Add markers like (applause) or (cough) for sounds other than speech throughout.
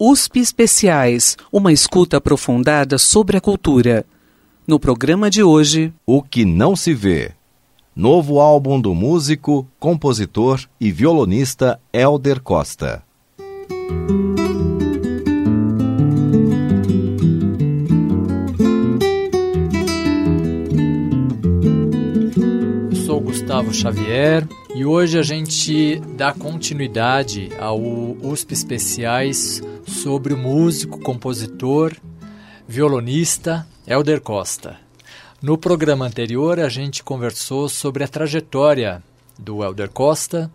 USP Especiais, uma escuta aprofundada sobre a cultura. No programa de hoje, O que não se vê. Novo álbum do músico, compositor e violonista Elder Costa. Gustavo Xavier e hoje a gente dá continuidade ao USP Especiais sobre o músico, compositor, violonista Elder Costa. No programa anterior a gente conversou sobre a trajetória do Elder Costa,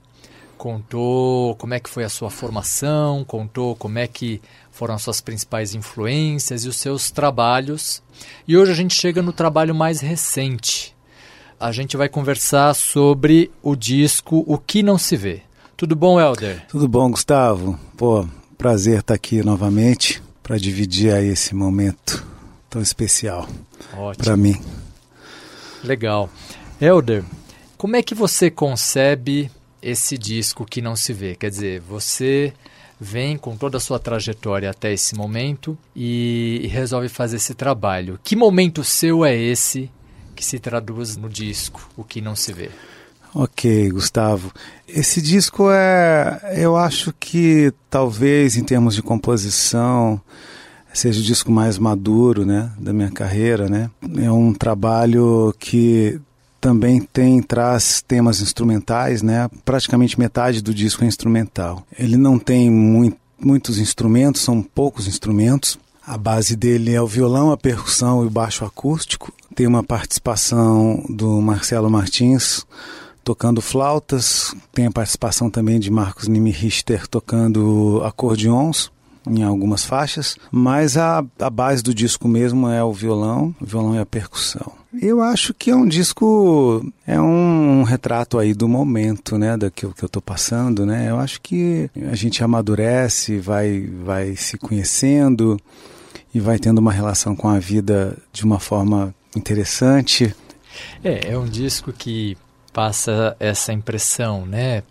contou como é que foi a sua formação, contou como é que foram as suas principais influências e os seus trabalhos. E hoje a gente chega no trabalho mais recente. A gente vai conversar sobre o disco O que não se vê. Tudo bom, Elder? Tudo bom, Gustavo? Pô, prazer estar aqui novamente para dividir aí esse momento tão especial para mim. Legal. Elder, como é que você concebe esse disco que não se vê? Quer dizer, você vem com toda a sua trajetória até esse momento e resolve fazer esse trabalho. Que momento seu é esse que se traduz no disco, o que não se vê? Ok, Gustavo. Esse disco é, eu acho que talvez em termos de composição seja o disco mais maduro, né, da minha carreira, né? É um trabalho que também tem traz temas instrumentais, né? Praticamente metade do disco é instrumental. Ele não tem muito, muitos instrumentos, são poucos instrumentos. A base dele é o violão, a percussão e o baixo acústico. Tem uma participação do Marcelo Martins tocando flautas, tem a participação também de Marcos Nimi Richter tocando acordeons em algumas faixas, mas a, a base do disco mesmo é o violão, o violão e a percussão. Eu acho que é um disco, é um retrato aí do momento, né, daquilo que eu estou passando, né. Eu acho que a gente amadurece, vai, vai se conhecendo e vai tendo uma relação com a vida de uma forma interessante. É, é um disco que passa essa impressão, né?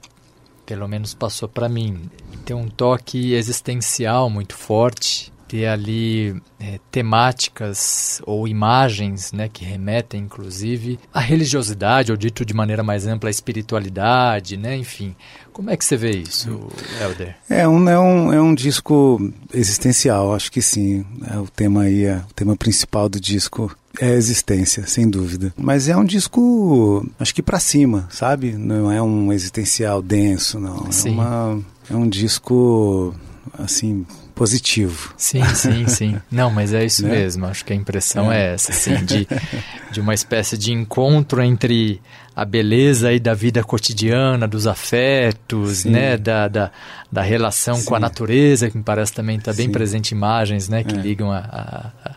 Pelo menos passou para mim. Tem um toque existencial muito forte, ter ali é, temáticas ou imagens, né, que remetem inclusive à religiosidade, ou dito de maneira mais ampla, à espiritualidade, né, enfim. Como é que você vê isso, Helder? É um, é um, é um disco existencial, acho que sim. É o tema aí, é, o tema principal do disco é a existência, sem dúvida. Mas é um disco, acho que para cima, sabe? Não é um existencial denso, não. É, uma, é um disco, assim, positivo. Sim, sim, sim. Não, mas é isso (laughs) né? mesmo. Acho que a impressão é, é essa, assim, de, de uma espécie de encontro entre a beleza aí da vida cotidiana, dos afetos, sim. né, da, da, da relação sim. com a natureza, que me parece também está bem presente imagens, né, que é. ligam a, a,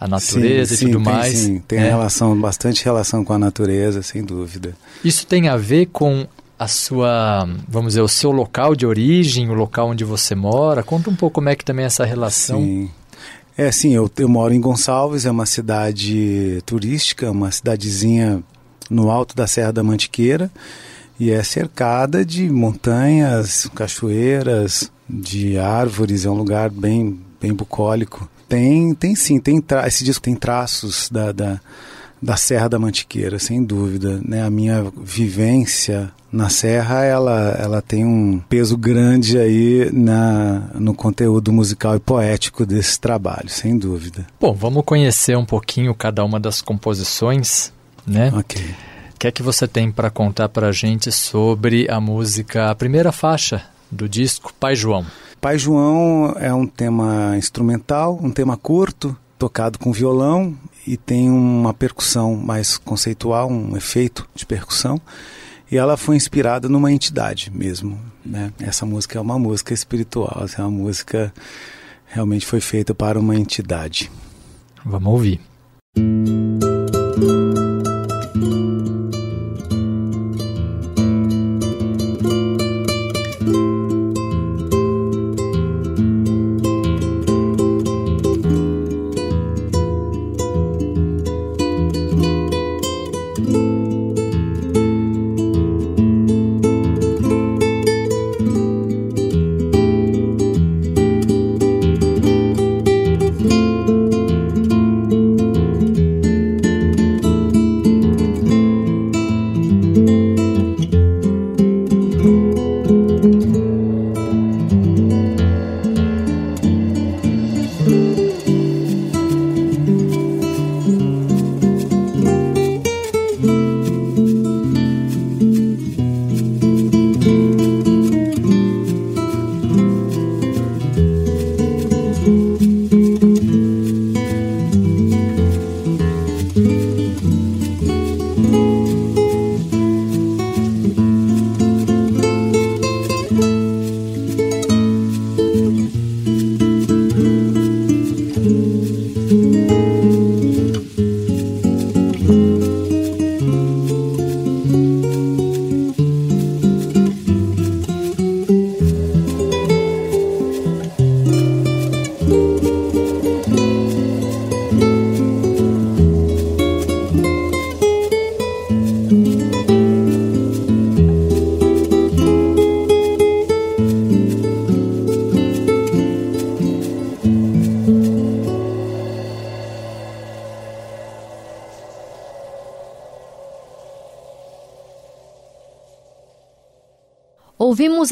a natureza sim, e tudo tem, mais. Sim, tem né? relação, bastante relação com a natureza, sem dúvida. Isso tem a ver com a sua, vamos dizer, o seu local de origem, o local onde você mora? Conta um pouco como é que também é essa relação. Sim. É, sim, eu, eu moro em Gonçalves, é uma cidade turística, uma cidadezinha no alto da Serra da Mantiqueira e é cercada de montanhas, cachoeiras, de árvores, é um lugar bem, bem bucólico. Tem, tem sim, tem tra esse disco tem traços da, da, da Serra da Mantiqueira, sem dúvida. Né? A minha vivência na Serra, ela, ela tem um peso grande aí na, no conteúdo musical e poético desse trabalho, sem dúvida. Bom, vamos conhecer um pouquinho cada uma das composições, né? Ok. O que é que você tem para contar para a gente sobre a música, a primeira faixa do disco Pai João? Pai João é um tema instrumental, um tema curto, tocado com violão e tem uma percussão mais conceitual, um efeito de percussão. E ela foi inspirada numa entidade mesmo. Né? Essa música é uma música espiritual, é uma música realmente foi feita para uma entidade. Vamos ouvir.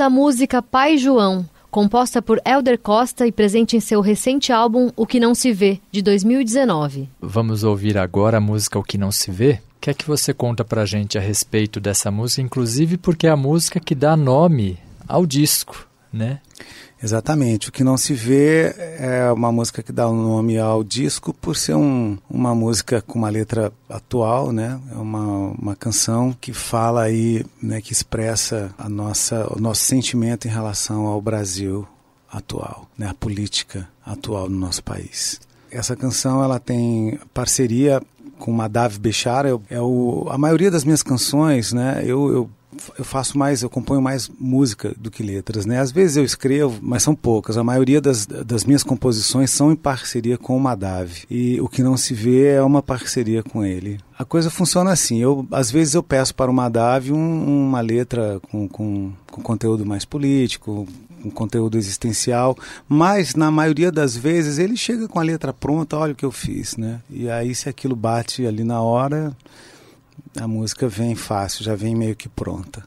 A música Pai João, composta por Elder Costa e presente em seu recente álbum O Que Não Se Vê, de 2019. Vamos ouvir agora a música O Que Não Se Vê? O que é que você conta pra gente a respeito dessa música, inclusive porque é a música que dá nome ao disco, né? Exatamente. O que não se vê é uma música que dá o um nome ao disco por ser um, uma música com uma letra atual, né? É uma, uma canção que fala aí, né, que expressa a nossa, o nosso sentimento em relação ao Brasil atual, né? A política atual no nosso país. Essa canção ela tem parceria com Madav Bechara. É o, a maioria das minhas canções, né? Eu, eu eu faço mais, eu componho mais música do que letras, né? Às vezes eu escrevo, mas são poucas. A maioria das, das minhas composições são em parceria com o Madav. E o que não se vê é uma parceria com ele. A coisa funciona assim. Eu, às vezes eu peço para o Madav um, uma letra com, com, com conteúdo mais político, com conteúdo existencial, mas na maioria das vezes ele chega com a letra pronta, olha o que eu fiz, né? E aí se aquilo bate ali na hora, a música vem fácil, já vem meio que pronta.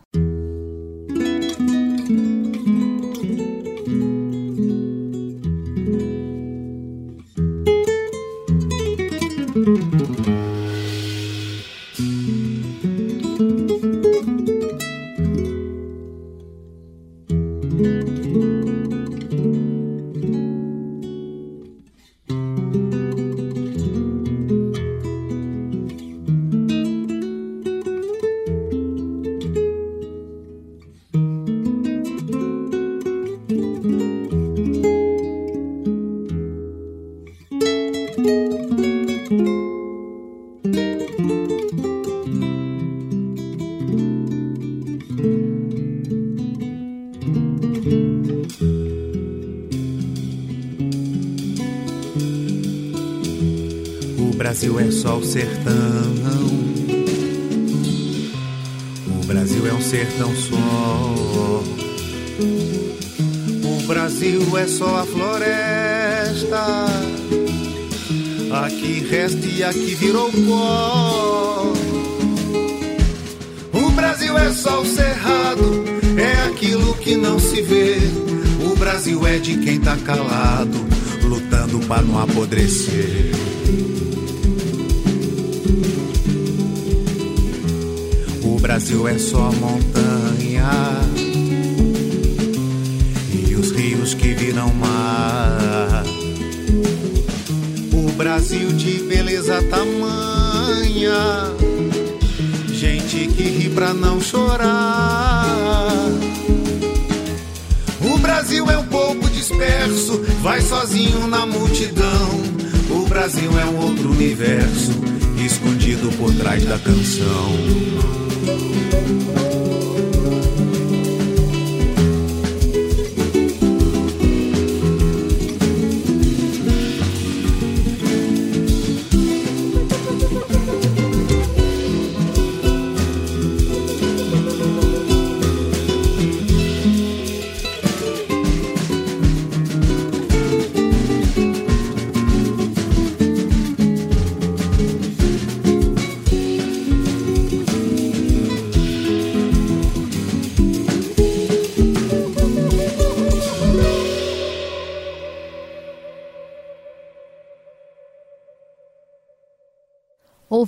Gente que ri pra não chorar. O Brasil é um pouco disperso, vai sozinho na multidão. O Brasil é um outro universo, escondido por trás da canção.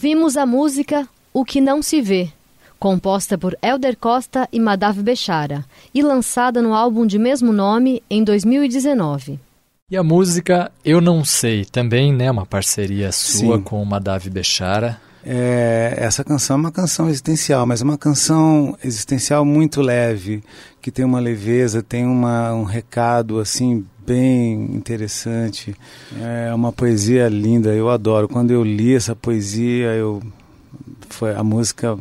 Ouvimos a música O Que Não Se Vê, composta por Elder Costa e Madav Bechara, e lançada no álbum de mesmo nome em 2019. E a música Eu Não Sei, também né, uma parceria sua Sim. com o Madav Bechara. É, essa canção é uma canção existencial, mas é uma canção existencial muito leve, que tem uma leveza, tem uma, um recado assim bem interessante. É uma poesia linda, eu adoro. Quando eu li essa poesia, eu foi a música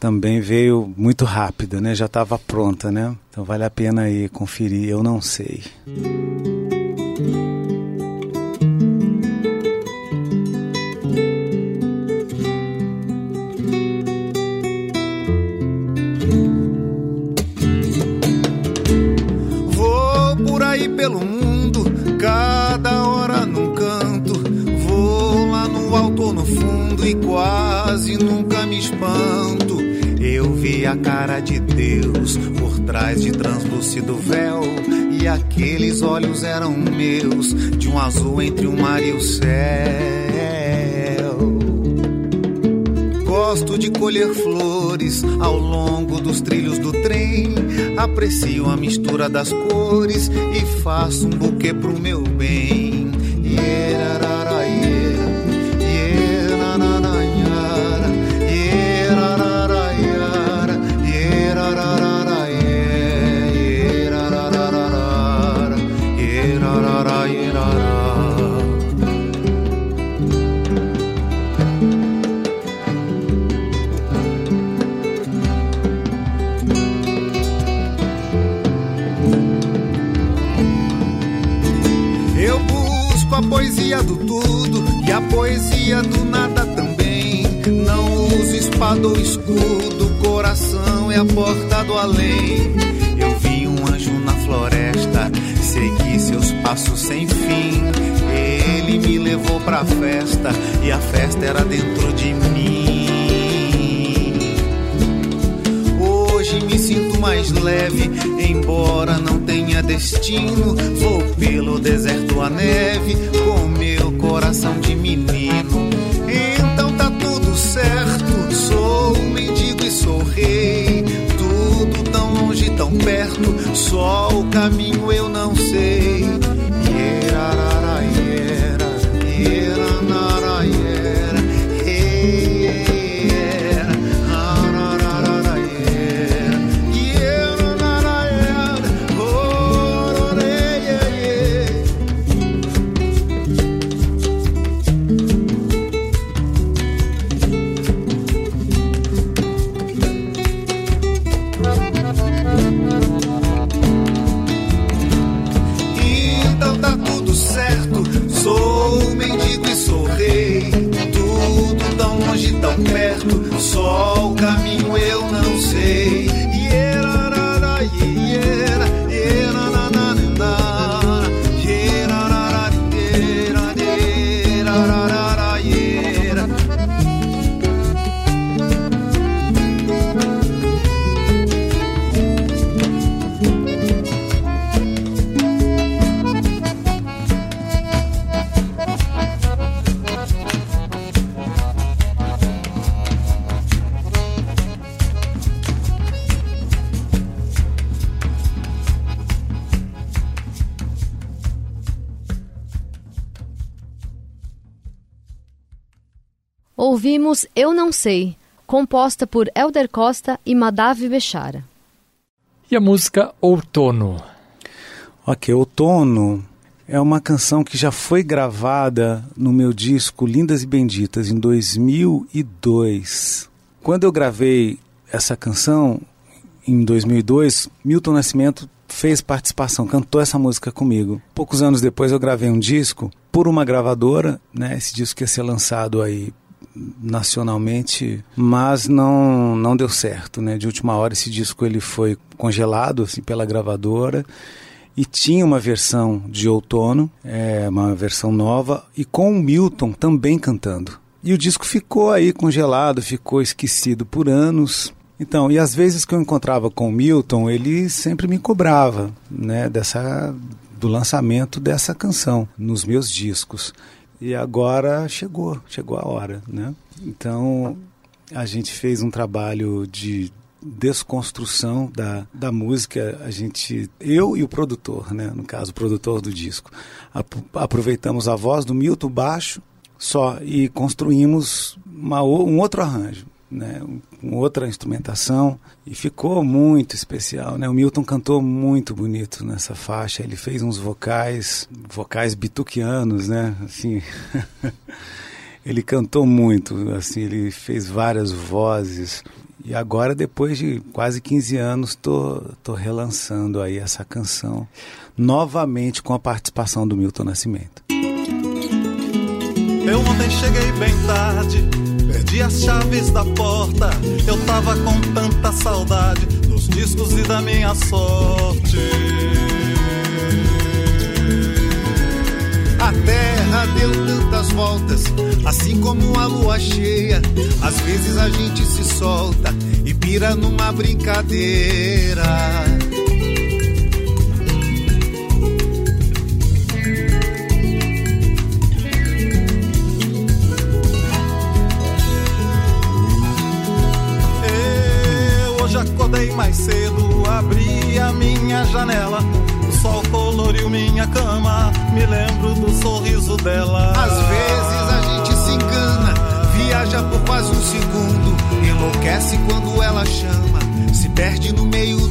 também veio muito rápida, né? Já estava pronta, né? Então vale a pena aí conferir. Eu não sei. pelo mundo, cada hora num canto. Vou lá no alto ou no fundo e quase nunca me espanto. Eu vi a cara de Deus por trás de translúcido véu. E aqueles olhos eram meus, de um azul entre o mar e o céu. Gosto de colher flores ao longo dos trilhos do trem. Aprecio a mistura das cores e faço um buquê pro meu bem. Espada ou escudo, coração é a porta do além. Eu vi um anjo na floresta, segui seus passos sem fim. Ele me levou pra festa e a festa era dentro de mim. Hoje me sinto mais leve, embora não tenha destino. Vou pelo deserto a neve, com meu coração de menino. Perto, só o caminho eu não sei. Sei, composta por Elder Costa e Madave Bechara. E a música Outono? Ok, Outono é uma canção que já foi gravada no meu disco Lindas e Benditas em 2002. Quando eu gravei essa canção em 2002, Milton Nascimento fez participação, cantou essa música comigo. Poucos anos depois eu gravei um disco por uma gravadora, né? Esse disco ia ser lançado aí nacionalmente, mas não não deu certo, né? De última hora esse disco ele foi congelado assim pela gravadora e tinha uma versão de outono, é, uma versão nova e com o Milton também cantando. E o disco ficou aí congelado, ficou esquecido por anos. Então, e às vezes que eu encontrava com o Milton, ele sempre me cobrava, né, dessa do lançamento dessa canção nos meus discos. E agora chegou, chegou a hora, né? Então a gente fez um trabalho de desconstrução da, da música, a gente, eu e o produtor, né, no caso, o produtor do disco, aproveitamos a voz do Milton baixo só e construímos uma, um outro arranjo né, com outra instrumentação e ficou muito especial, né? O Milton cantou muito bonito nessa faixa, ele fez uns vocais, vocais bituquianos, né? Assim, (laughs) ele cantou muito, assim, ele fez várias vozes. E agora, depois de quase 15 anos, tô, tô relançando aí essa canção novamente com a participação do Milton Nascimento. Eu ontem cheguei bem tarde Perdi as chaves da porta, eu tava com tanta saudade dos discos e da minha sorte. A terra deu tantas voltas assim como a lua cheia. Às vezes a gente se solta e pira numa brincadeira. Acordei mais cedo, abri a minha janela. O sol coloriu minha cama, me lembro do sorriso dela. Às vezes a gente se engana, viaja por quase um segundo, enlouquece quando ela chama, se perde no meio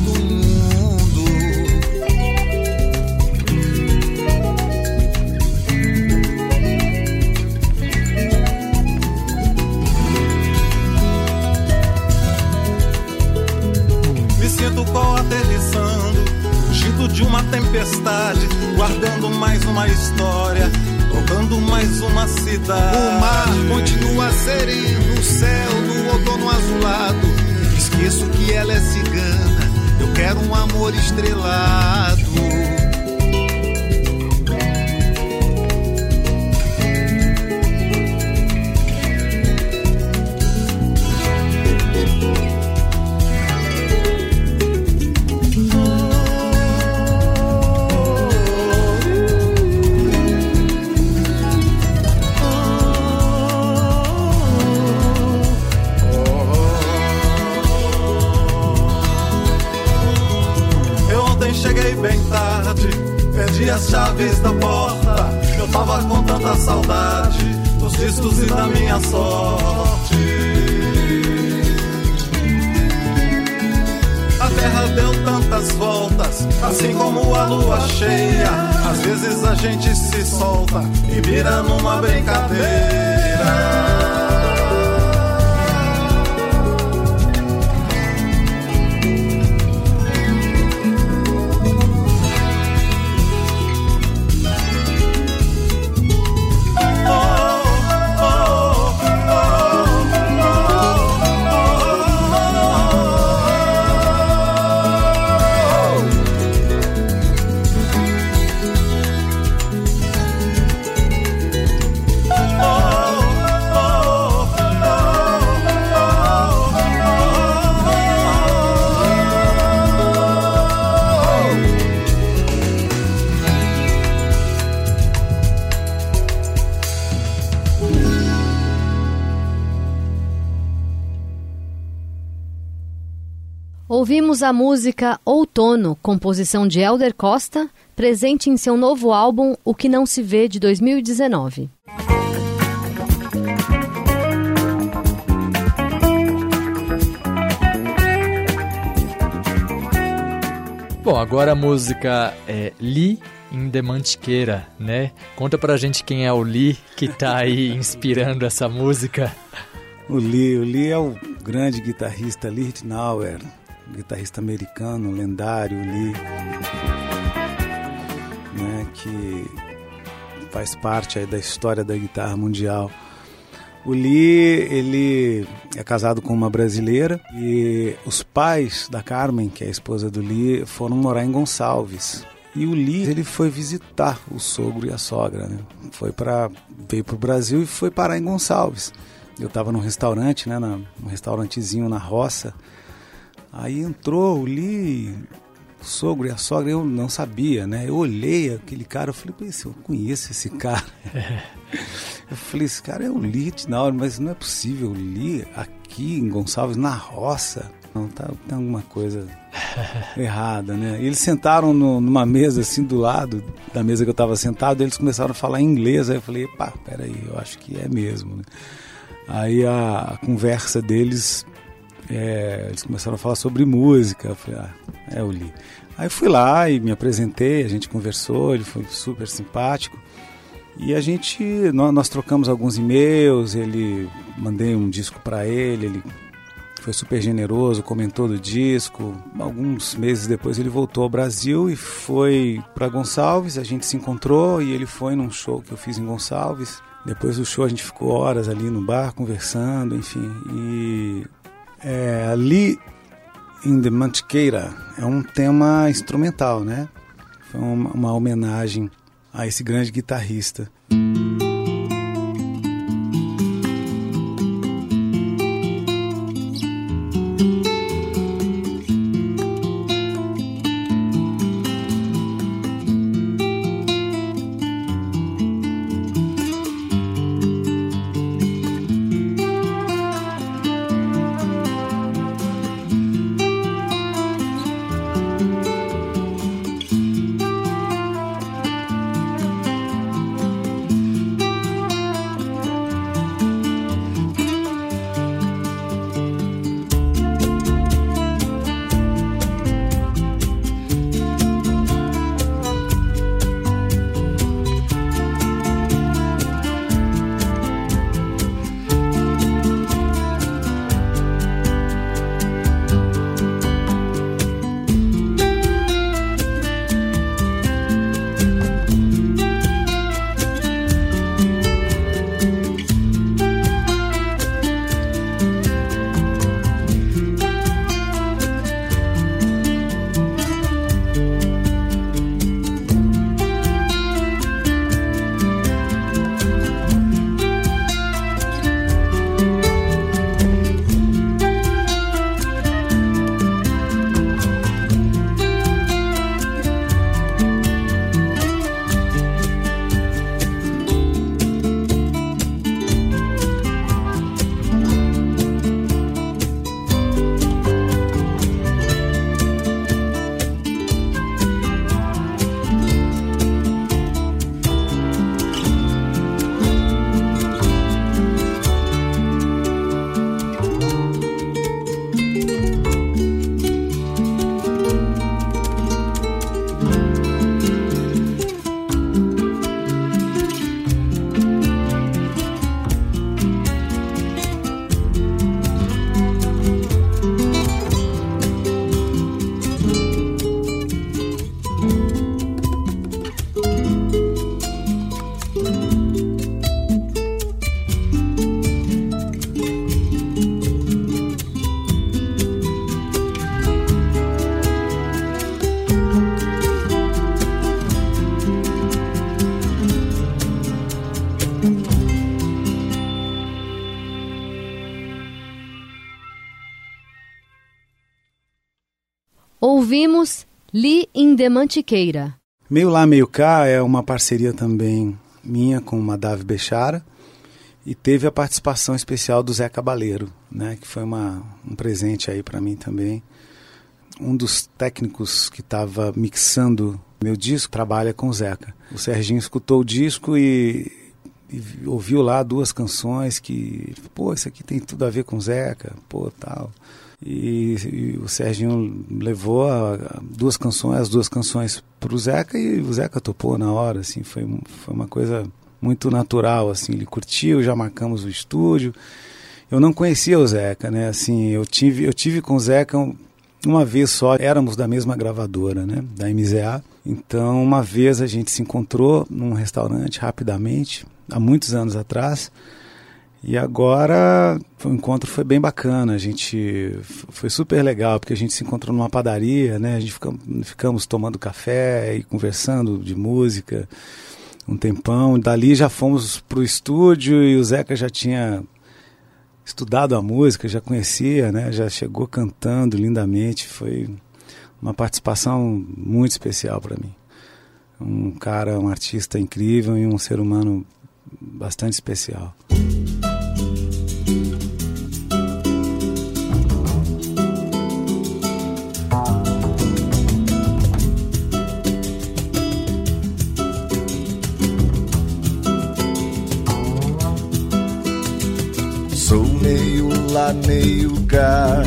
Ouvimos a música Outono, composição de Elder Costa, presente em seu novo álbum O Que Não Se Vê de 2019. Bom, agora a música é Li in the Mantiqueira, né? Conta pra gente quem é o Li que tá aí (laughs) inspirando essa música. O Lee, o Lee é o grande guitarrista Lee Ritenour, guitarrista americano, lendário Lee, né, que faz parte aí da história da guitarra mundial. O Lee, ele é casado com uma brasileira e os pais da Carmen, que é a esposa do Lee, foram morar em Gonçalves. E o Lee, ele foi visitar o sogro e a sogra, né? Foi para veio para o Brasil e foi parar em Gonçalves. Eu estava num restaurante, né, na, num restaurantezinho na roça. Aí entrou o Lee, o sogro e a sogra, eu não sabia, né? Eu olhei aquele cara, eu falei, "Pô, eu conheço esse cara. (laughs) Eu falei, esse cara é o Lee Ritenour, mas não é possível, Lee aqui em Gonçalves, na roça. Não, tá, tem alguma coisa (laughs) errada, né? E eles sentaram no- numa mesa assim do lado da mesa que eu estava sentado, eles começaram a falar inglês, aí eu falei, pá, peraí, eu acho que é mesmo, né? Aí a, a conversa deles, é, eles começaram a falar sobre música, eu falei, ah, é o Lee. Aí fui lá e me apresentei, a gente conversou, ele foi super simpático. E a gente, nós, nós trocamos alguns e-mails, ele mandei um disco para ele, ele foi super generoso, comentou do disco. Alguns meses depois ele voltou ao Brasil e foi para Gonçalves, a gente se encontrou e ele foi num show que eu fiz em Gonçalves. Depois do show a gente ficou horas ali no bar conversando, enfim. E é, ali in the Mantiqueira é um tema instrumental, né? Foi uma, uma homenagem a esse grande guitarrista. De Mantiqueira. Meio Lá, Meio Cá é uma parceria também minha com o Madav Bechara e teve a participação especial do Zé Cabaleiro, né, que foi uma, um presente aí para mim também. Um dos técnicos que estava mixando meu disco trabalha com o Zeca. O Serginho escutou o disco e, e, ouviu lá duas canções que, pô, isso aqui tem tudo a ver com Zeca, pô, tal. E, e o Serginho levou a, a duas canções, as duas canções para o Zeca e o Zeca topou na hora, assim, foi, foi uma coisa muito natural, assim, ele curtiu, já marcamos o estúdio. Eu não conhecia o Zeca, né? Assim, eu tive, eu tive com o Zeca uma vez só, éramos da mesma gravadora, né? Da MZA. Então, uma vez a gente se encontrou num restaurante rapidamente, há muitos anos atrás. E agora o encontro foi bem bacana, a gente foi super legal, porque a gente se encontrou numa padaria, né? A gente ficamos, ficamos tomando café e conversando de música um tempão. Dali já fomos para o estúdio e o Zeca já tinha estudado a música, já conhecia, né? Já chegou cantando lindamente. Foi uma participação muito especial para mim. Um cara, um artista incrível e um ser humano bastante especial. lá meio cá.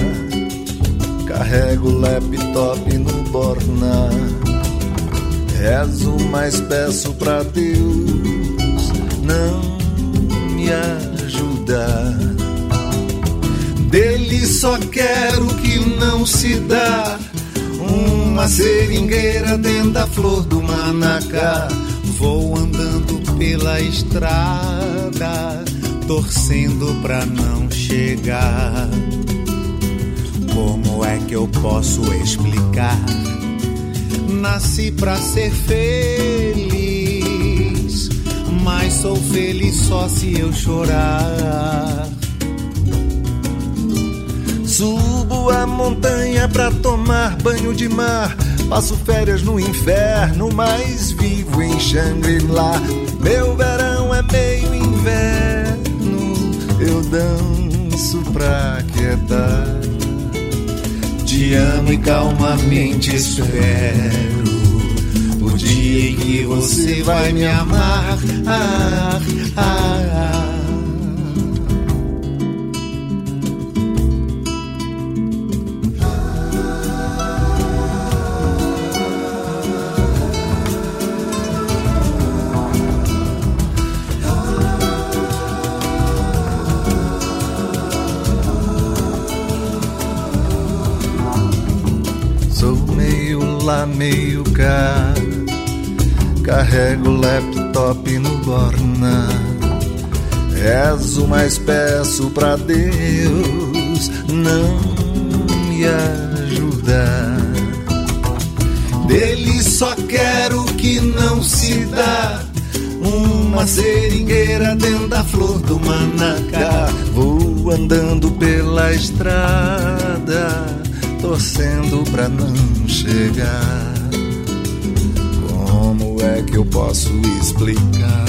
Carrego o laptop no borna. Rezo, mas peço pra Deus não me ajudar. Dele só quero que não se dá. Uma seringueira dentro da flor do manacá. Vou andando pela estrada torcendo pra não chegar. Como é que eu posso explicar? Nasci pra ser feliz, mas sou feliz só se eu chorar. Subo a montanha pra tomar banho de mar. Passo férias no inferno, mas vivo em Shangri-La. Meu verão é meio inverno eu danço pra quietar. Te amo e calmamente espero o dia em que você vai me amar. Ah, ah, ah. Meio cá. Carrego o laptop no borna. Rezo, mas peço pra Deus não me ajudar. Dele só quero que não se dá. Uma seringueira dentro da flor do manacá. Vou andando pela estrada torcendo pra não chegar. É que eu posso explicar?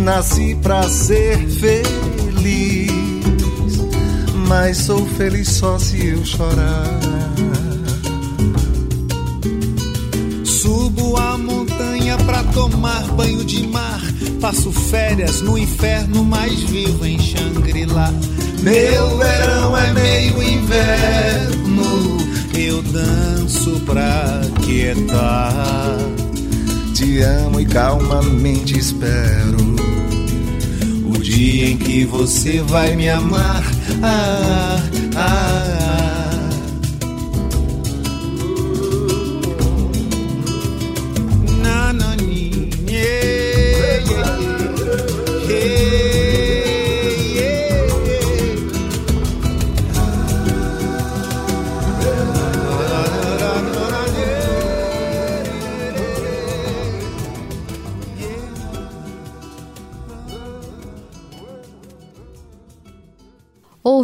Nasci pra ser feliz, mas sou feliz só se eu chorar. Subo a montanha pra tomar banho de mar. Passo férias no inferno, mas vivo em Shangri-La. Meu verão é meio inverno, eu danço pra quietar. Te amo e calmamente espero o dia em que você vai me amar. Ah, ah, ah.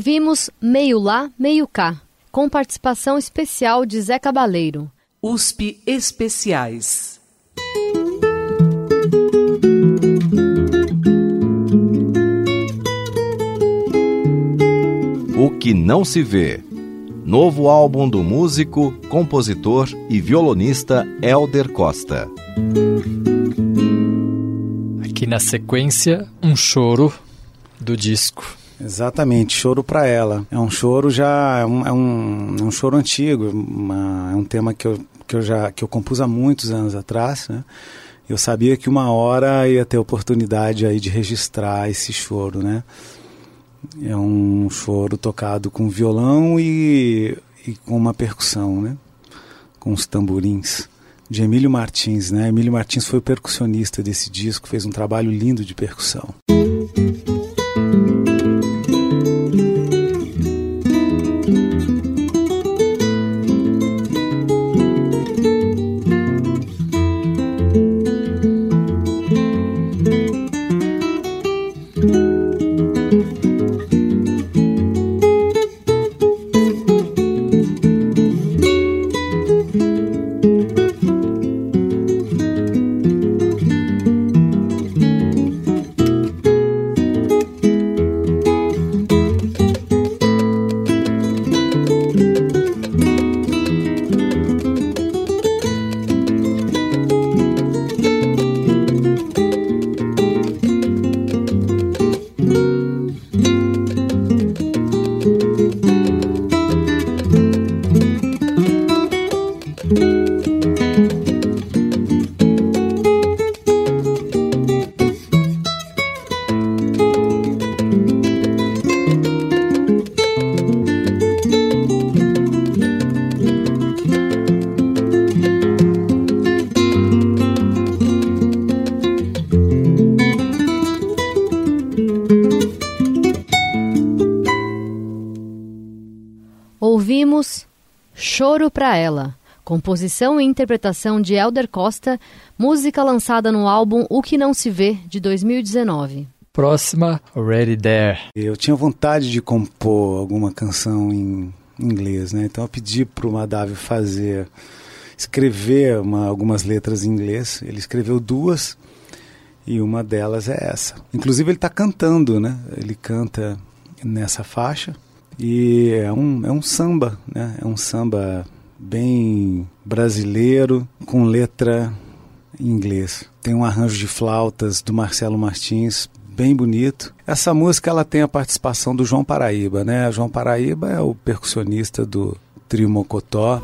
Ouvimos Meio Lá, Meio Cá, com participação especial de Zé Cabaleiro. USP Especiais. O que não se vê. Novo álbum do músico, compositor e violonista Elder Costa. Aqui na sequência, um choro do disco. Exatamente, choro para ela. É um choro já é um, é um, é um choro antigo, uma, é um tema que eu, que eu já que eu compus há muitos anos atrás, né? Eu sabia que uma hora ia ter oportunidade aí de registrar esse choro, né? É um choro tocado com violão e, e com uma percussão, né? Com os tamborins de Emílio Martins, né? Emílio Martins foi o percussionista desse disco, fez um trabalho lindo de percussão. Ouvimos Choro para Ela, composição e interpretação de Elder Costa, música lançada no álbum O Que Não Se Vê, de 2019. Próxima, Ready There. Eu tinha vontade de compor alguma canção em inglês, né? Então eu pedi para o Madávio fazer, escrever uma, algumas letras em inglês. Ele escreveu duas e uma delas é essa. Inclusive ele está cantando, né? Ele canta nessa faixa e é um, é um samba, né? É um samba bem brasileiro, com letra em inglês. Tem um arranjo de flautas do Marcelo Martins, bem bonito. Essa música ela tem a participação do João Paraíba, né? João Paraíba é o percussionista do Trio Mocotó.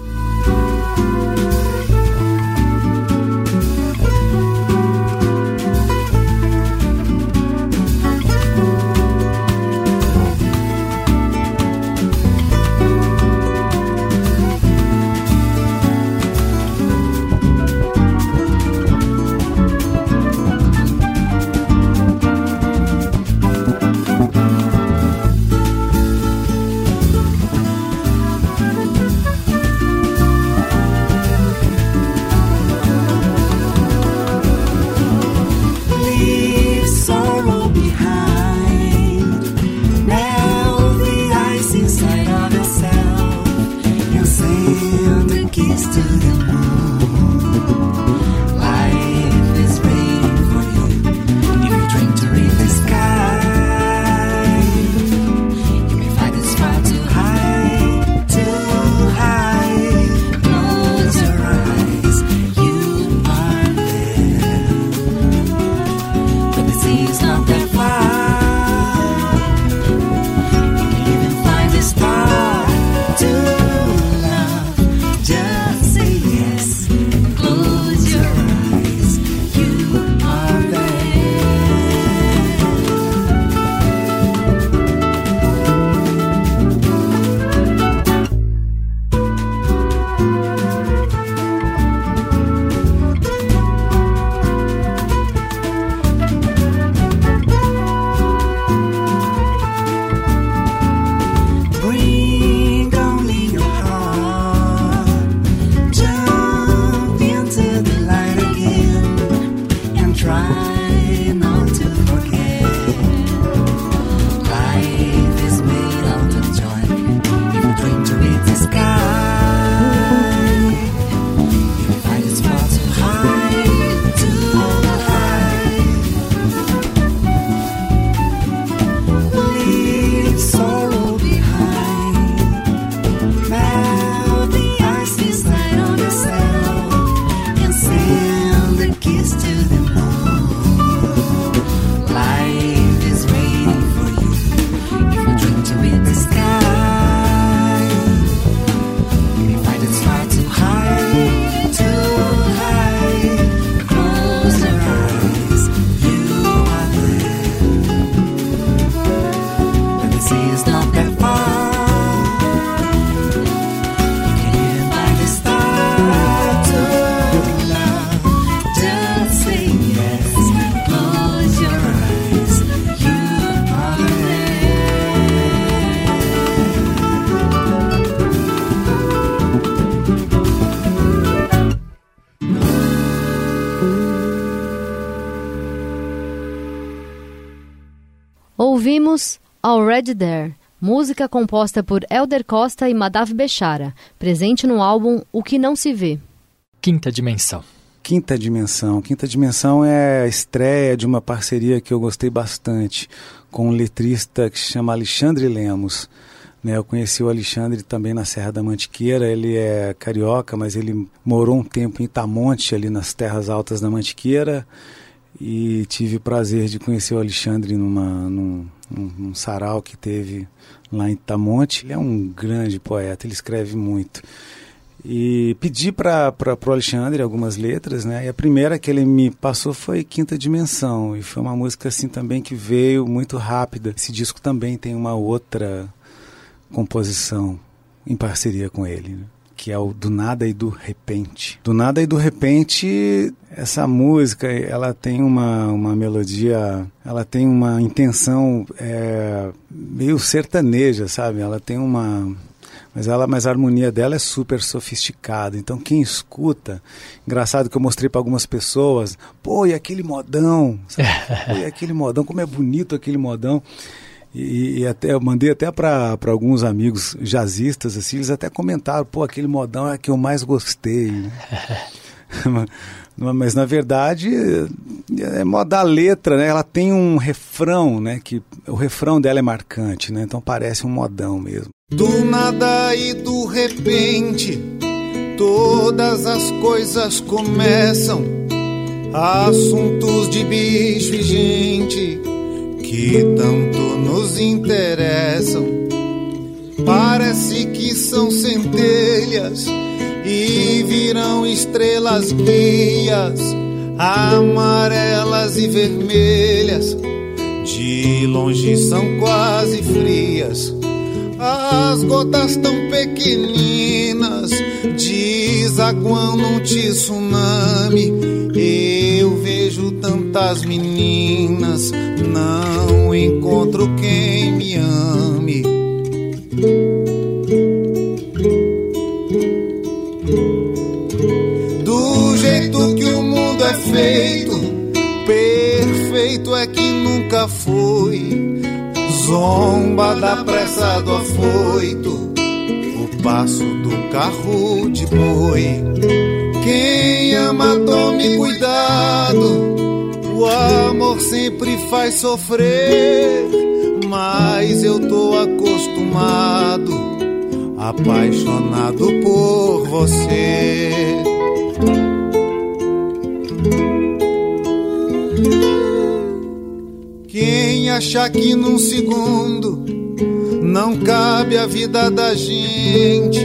try not to Ouvimos Already There, música composta por Elder Costa e Madhav Bechara, presente no álbum O Que Não Se Vê. Quinta dimensão. Quinta Dimensão. Quinta Dimensão é a estreia de uma parceria que eu gostei bastante com um letrista que se chama Alexandre Lemos. Né, eu conheci o Alexandre também na Serra da Mantiqueira. Ele é carioca, mas ele morou um tempo em Itamonte, ali nas terras altas da Mantiqueira. E tive o prazer de conhecer o Alexandre numa, num, num, num sarau que teve lá em Itamonte. Ele é um grande poeta, ele escreve muito e pedi para o Alexandre algumas letras, né? E a primeira que ele me passou foi Quinta Dimensão, e foi uma música assim também que veio muito rápida. Esse disco também tem uma outra composição em parceria com ele, né? Que é o Do Nada e do Repente. Do Nada e do Repente, essa música, ela tem uma, uma melodia, ela tem uma intenção é, meio sertaneja, sabe? Ela tem uma mas ela, mas a harmonia dela é super sofisticada. Então quem escuta, engraçado que eu mostrei para algumas pessoas, pô, e aquele modão, (laughs) sabe? pô, e aquele modão, como é bonito aquele modão. E, e até eu mandei até para alguns amigos jazzistas assim, eles até comentaram, pô, aquele modão é que eu mais gostei. Né? (laughs) mas na verdade é moda a letra, né? Ela tem um refrão, né? Que o refrão dela é marcante, né? Então parece um modão mesmo. Do nada e do repente, todas as coisas começam. Assuntos de bicho e gente que tanto nos interessam. Parece que são centelhas e virão estrelas guias, amarelas e vermelhas. De longe são quase frias, as gotas tão pequeninas desaguam num tsunami. Eu vejo tantas meninas, não encontro quem me ame. perfeito, perfeito é que nunca foi. Zomba da pressa do afoito, o passo do carro de boi. Quem ama, tome cuidado, o amor sempre faz sofrer. Mas eu tô acostumado, apaixonado por você. Quem achar que num segundo não cabe a vida da gente,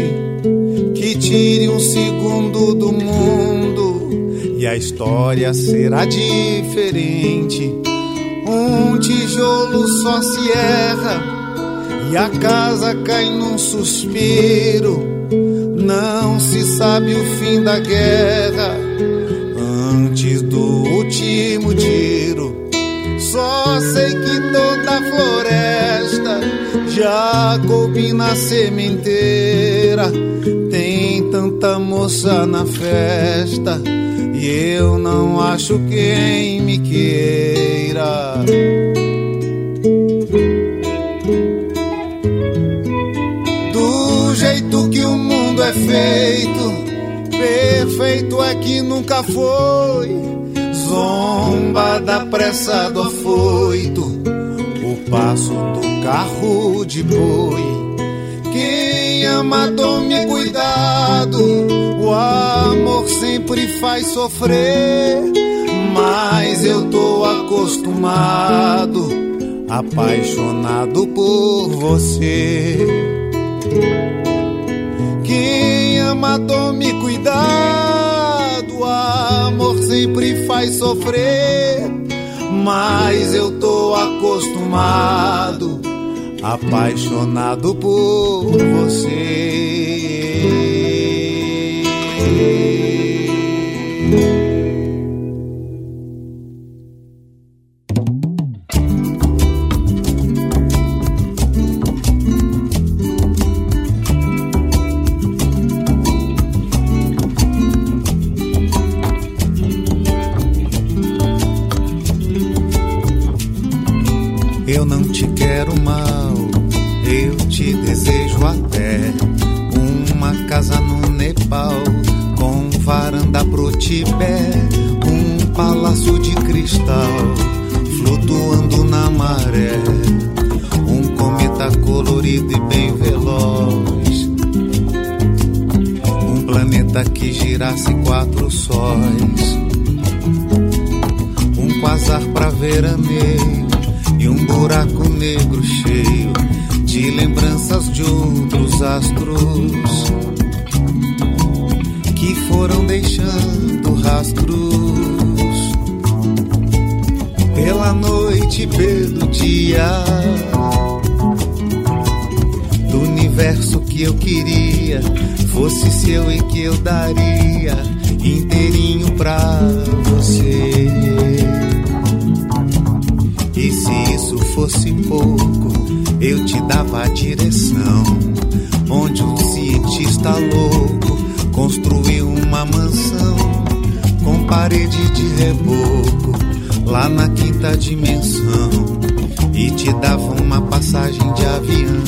que tire um segundo do mundo e a história será diferente. Um tijolo só se erra e a casa cai num suspiro. Não se sabe o fim da guerra antes do último tiro. Só sei que toda floresta já coube na sementeira. Tem tanta moça na festa e eu não acho quem me queira. Do jeito que o mundo é feito, perfeito é que nunca foi zomba da pressa do afoito, o passo do carro de boi. Ama, tome cuidado, o amor sempre faz sofrer. Mas eu tô acostumado, apaixonado por você. Quem ama, tome cuidado amor sempre faz sofrer, mas eu tô acostumado, apaixonado por você. Casa no Nepal com varanda pro Tibete, um palácio de cristal flutuando na maré, um cometa colorido e bem veloz, um planeta que girasse quatro sóis, um quasar pra veraneio e um buraco negro cheio de lembranças de outros astros foram deixando rastros pela noite pelo dia do universo que eu queria fosse seu e que eu daria inteirinho pra você. E se isso fosse pouco, eu te dava a direção onde um cientista louco construiu uma mansão com parede de reboco lá na quinta dimensão e te dava uma passagem de avião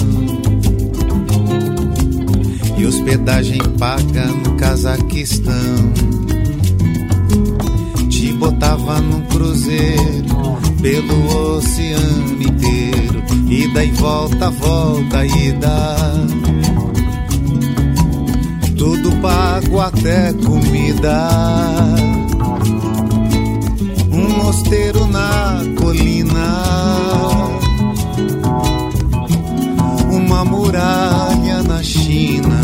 e hospedagem paga no Cazaquistão. Te botava num cruzeiro pelo oceano inteiro, ida e volta, volta, ida. Tudo pago até comida. Um mosteiro na colina. Uma muralha na China.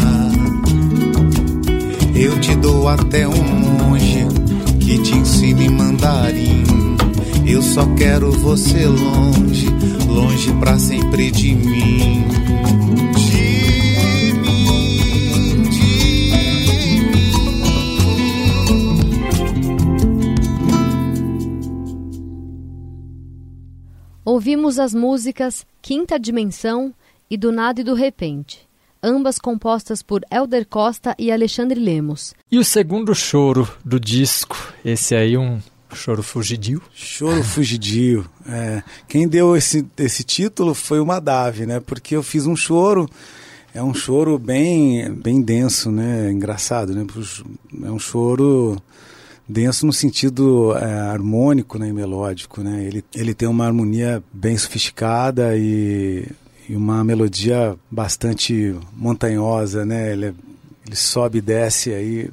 Eu te dou até um monge que te ensine mandarim. Eu só quero você longe, longe pra sempre de mim. Ouvimos as músicas Quinta Dimensão e Do Nada e do Repente, ambas compostas por Elder Costa e Alexandre Lemos. E o segundo choro do disco, esse aí um choro fugidio. Choro fugidio. É, quem deu esse, esse título foi o Madave, né? Porque eu fiz um choro, é um choro bem, bem denso, né? Engraçado, né? É um choro denso no sentido é, harmônico né, e melódico, né? Ele, ele tem uma harmonia bem sofisticada e, e uma melodia bastante montanhosa, né? Ele, ele sobe e desce aí.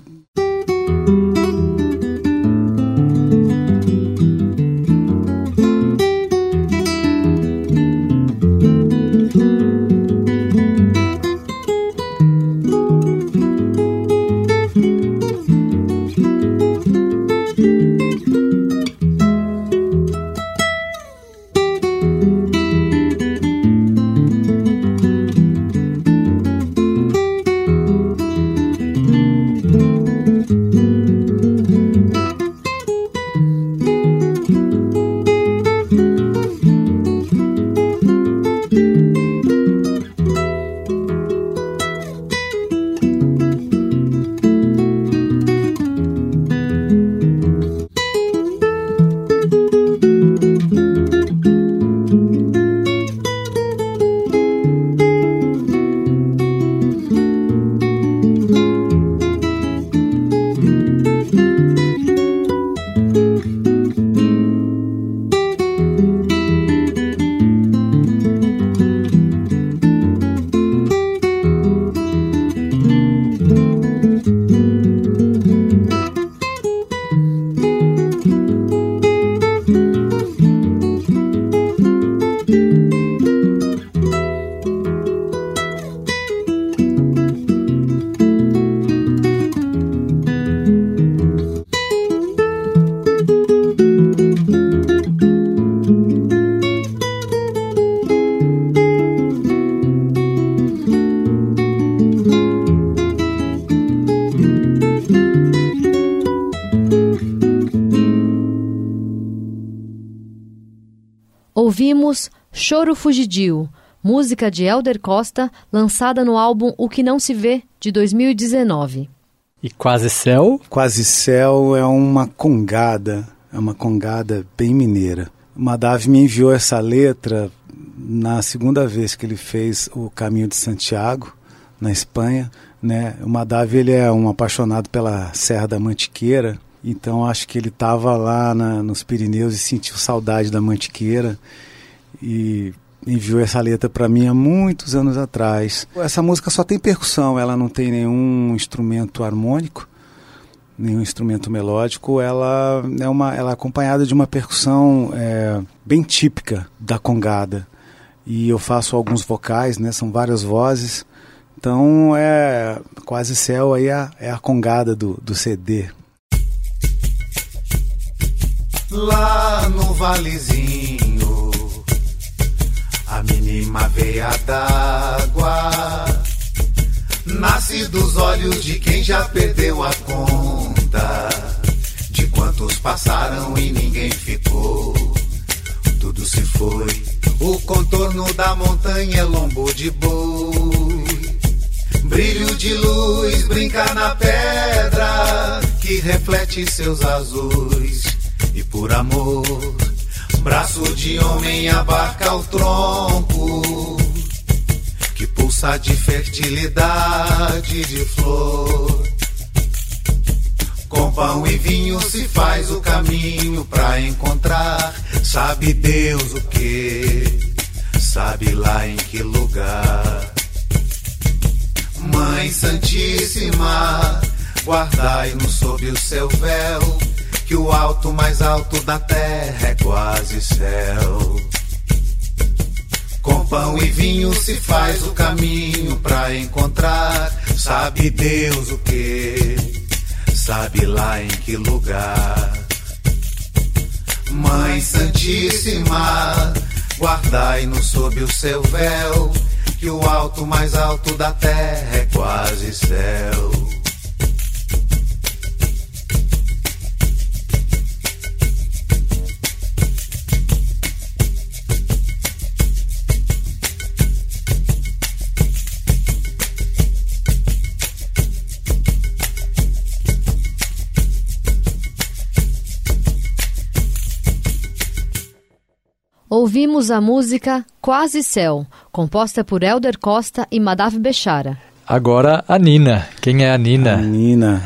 Choro Fugidio, música de Elder Costa, lançada no álbum O Que Não Se Vê, de 2019. E Quase Céu? Quase Céu é uma congada, é uma congada bem mineira. Madav me enviou essa letra na segunda vez que ele fez o Caminho de Santiago, na Espanha. Né? O Madav ele é um apaixonado pela Serra da Mantiqueira, então acho que ele estava lá na, nos Pirineus e sentiu saudade da Mantiqueira e enviou essa letra para mim há muitos anos atrás. Essa música só tem percussão, ela não tem nenhum instrumento harmônico, nenhum instrumento melódico. Ela é uma, ela é acompanhada de uma percussão é, bem típica da congada. E eu faço alguns vocais, né? São várias vozes. Então é quase céu aí é, é a congada do, do CD. Lá no valezinho a mínima veia d'água nasce dos olhos de quem já perdeu a conta de quantos passaram e ninguém ficou. Tudo se foi. O contorno da montanha é lombo de boi. Brilho de luz brinca na pedra que reflete seus azuis. E por amor Braço de homem abarca o tronco que pulsa de fertilidade de flor. Com pão e vinho se faz o caminho pra encontrar. Sabe Deus o que? Sabe lá em que lugar? Mãe Santíssima, guardai-nos sob o seu véu que o alto mais alto da terra é quase céu. Com pão e vinho se faz o caminho pra encontrar, sabe Deus o que, sabe lá em que lugar. Mãe Santíssima, guardai-nos sob o seu véu, que o alto mais alto da terra é quase céu. Ouvimos a música Quase Céu, composta por Elder Costa e Madav Bechara. Agora a Nina. Quem é a Nina? A Nina.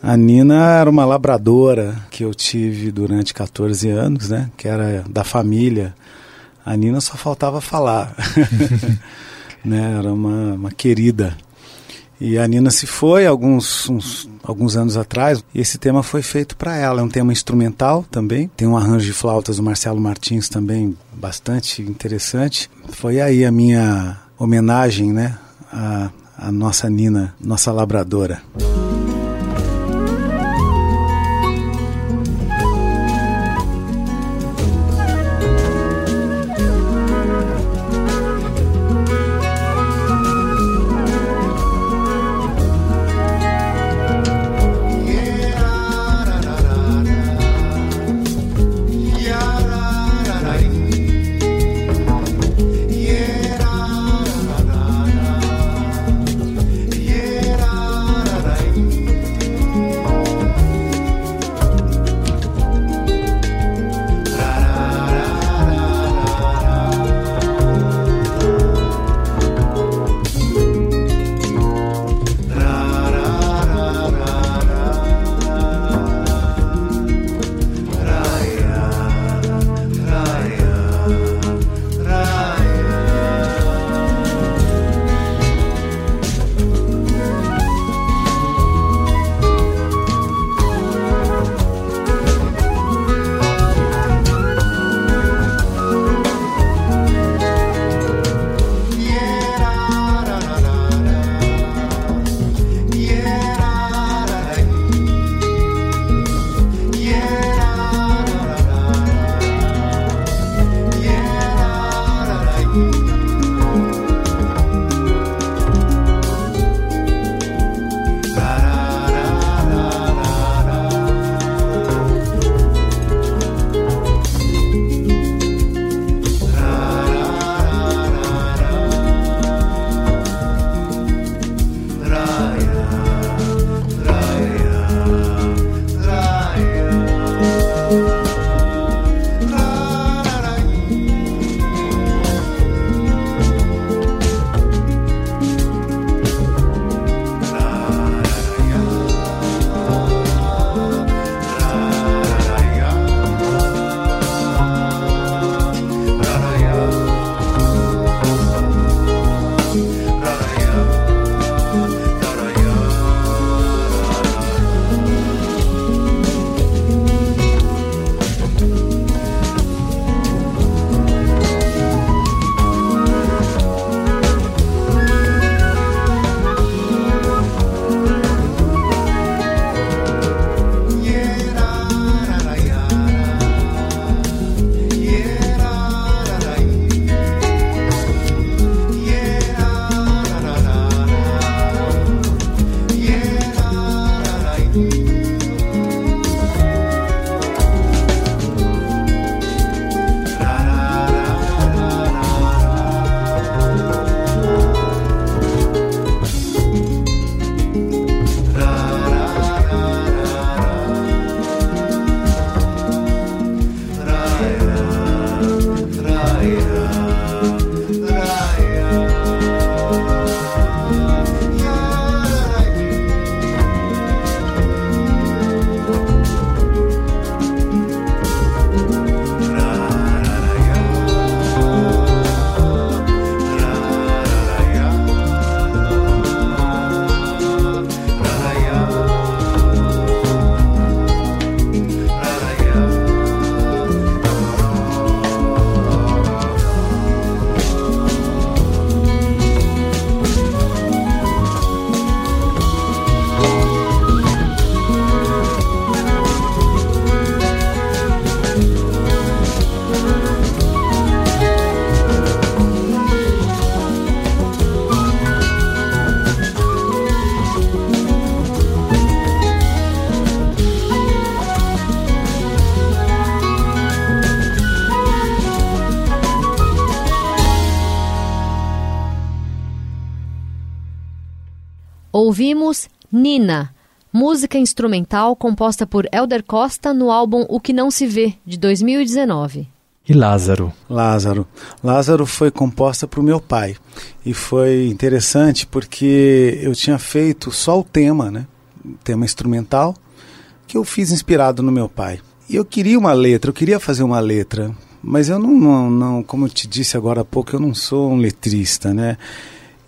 a Nina era uma labradora que eu tive durante 14 anos, né? Que era da família. A Nina só faltava falar. (laughs) né? Era uma, uma querida. E a Nina se foi alguns, uns, alguns anos atrás e esse tema foi feito para ela. É um tema instrumental também. Tem um arranjo de flautas do Marcelo Martins também bastante interessante. Foi aí a minha homenagem, né, à, à nossa Nina, nossa labradora. Música instrumental composta por Elder Costa no álbum O Que Não Se Vê, de 2019. E Lázaro? Lázaro. Lázaro foi composta para o meu pai. E foi interessante porque eu tinha feito só o tema, né? O tema instrumental, que eu fiz inspirado no meu pai. E eu queria uma letra, eu queria fazer uma letra, mas eu não, não, não como eu te disse agora há pouco, eu não sou um letrista, né?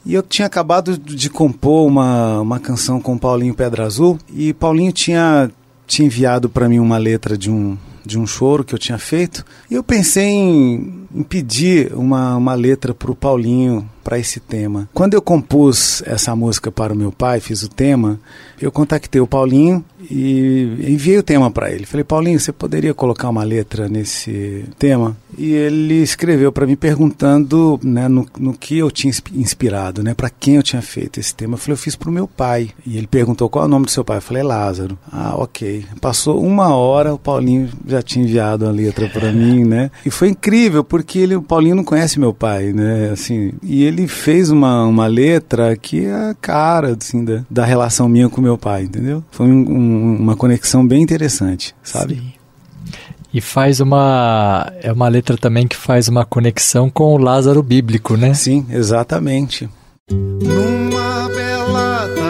E eu tinha acabado de compor uma, uma canção com Paulinho Pedra Azul e Paulinho tinha, tinha enviado para mim uma letra de um, de um choro que eu tinha feito. E eu pensei em, em pedir uma, uma letra para o Paulinho para esse tema. Quando eu compus essa música para o meu pai, fiz o tema, eu contatei o Paulinho e enviei o tema para ele. Falei, Paulinho, você poderia colocar uma letra nesse tema? E ele escreveu para mim perguntando né, no, no que eu tinha inspirado, né, para quem eu tinha feito esse tema. Eu falei, eu fiz para o meu pai. E ele perguntou qual é o nome do seu pai. Eu falei, Lázaro. Ah, ok. Passou uma hora, o Paulinho já tinha enviado a letra para (laughs) mim, né? E foi incrível, porque ele, o Paulinho não conhece meu pai, né? Assim, e ele fez uma, uma letra que é a cara, assim, da, da relação minha com meu pai, entendeu? Foi um, um, uma conexão bem interessante, sabe? Sim. E faz uma. É uma letra também que faz uma conexão com o Lázaro bíblico, né? Sim, exatamente. Numa bela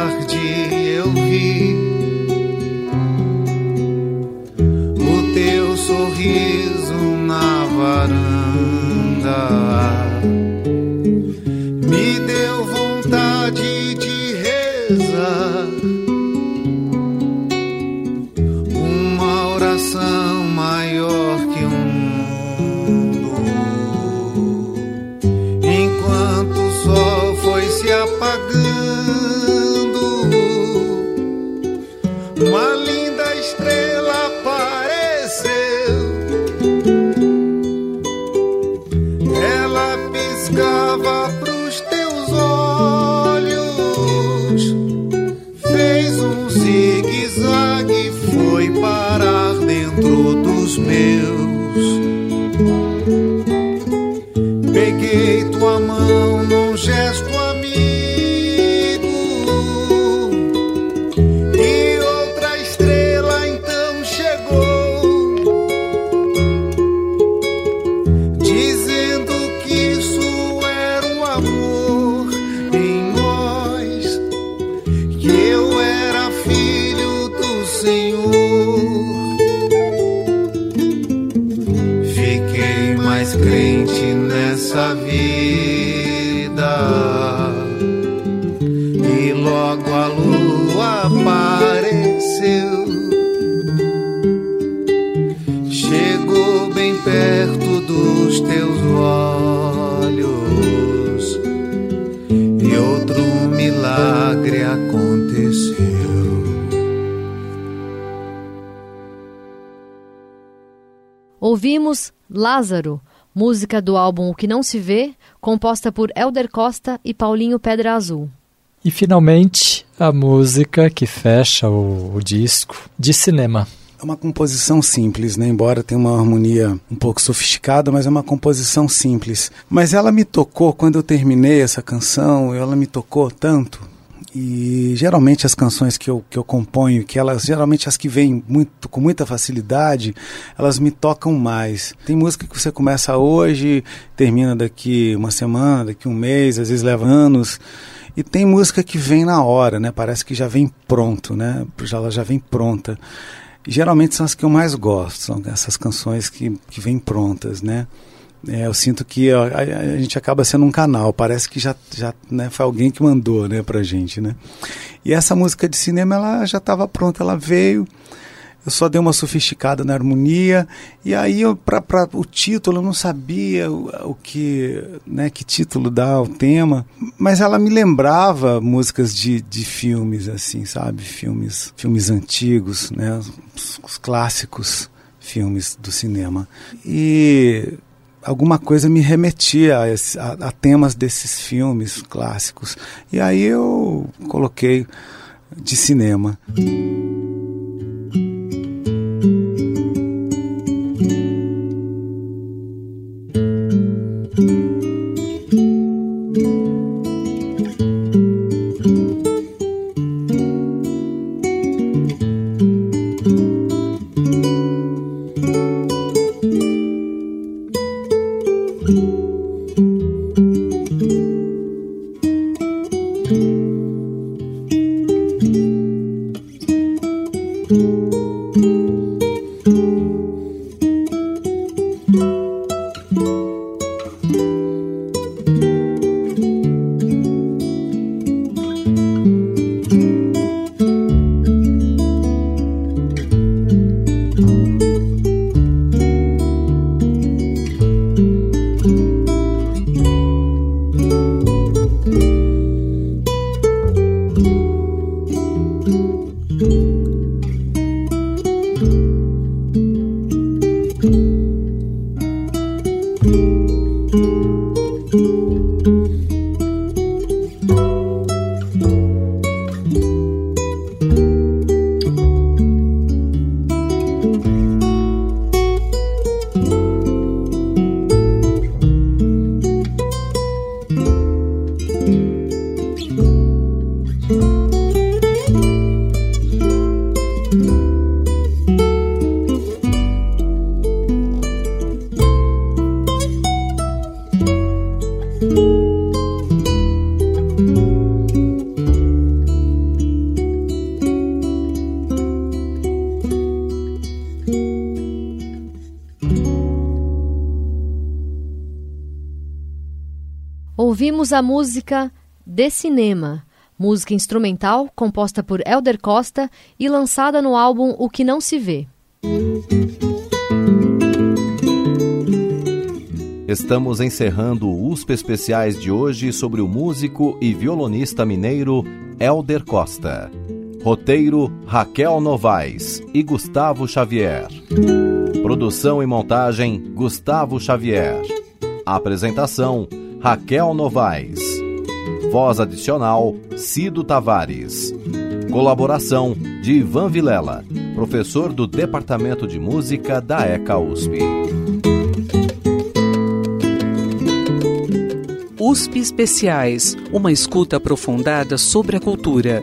Lázaro, música do álbum O Que Não Se Vê, composta por Elder Costa e Paulinho Pedra Azul. E finalmente, a música que fecha o, o disco de cinema. É uma composição simples, né? embora tenha uma harmonia um pouco sofisticada, mas é uma composição simples. Mas ela me tocou quando eu terminei essa canção, ela me tocou tanto e geralmente as canções que eu, que eu componho, que elas geralmente as que vêm muito, com muita facilidade, elas me tocam mais. Tem música que você começa hoje, termina daqui uma semana, daqui um mês, às vezes leva anos. E tem música que vem na hora, né? Parece que já vem pronto, né? Ela já vem pronta. E geralmente são as que eu mais gosto, são essas canções que, que vêm prontas, né? É, eu sinto que a, a, a, gente acaba sendo um canal, parece que já, já né, foi alguém que mandou né, pra gente, né? E essa música de cinema, ela já estava pronta, ela veio, eu só dei uma sofisticada na harmonia, e aí para o título eu não sabia o, o, que, né, que título dar ao tema, mas ela me lembrava músicas de, de filmes, assim, sabe? Filmes, filmes antigos, né? os, os clássicos filmes do cinema. E alguma coisa me remetia a, esse, a, a, temas desses filmes clássicos. E aí eu coloquei de cinema. A música De Cinema, música instrumental composta por Elder Costa e lançada no álbum O Que Não Se Vê. Estamos encerrando o USP Especiais de hoje sobre o músico e violonista mineiro Elder Costa. Roteiro Raquel Novaes e Gustavo Xavier. Produção e montagem Gustavo Xavier. Apresentação Raquel Novaes. Voz adicional Cido Tavares. Colaboração de Ivan Vilela, professor do Departamento de Música da ECA USP. USP Especiais, uma escuta aprofundada sobre a cultura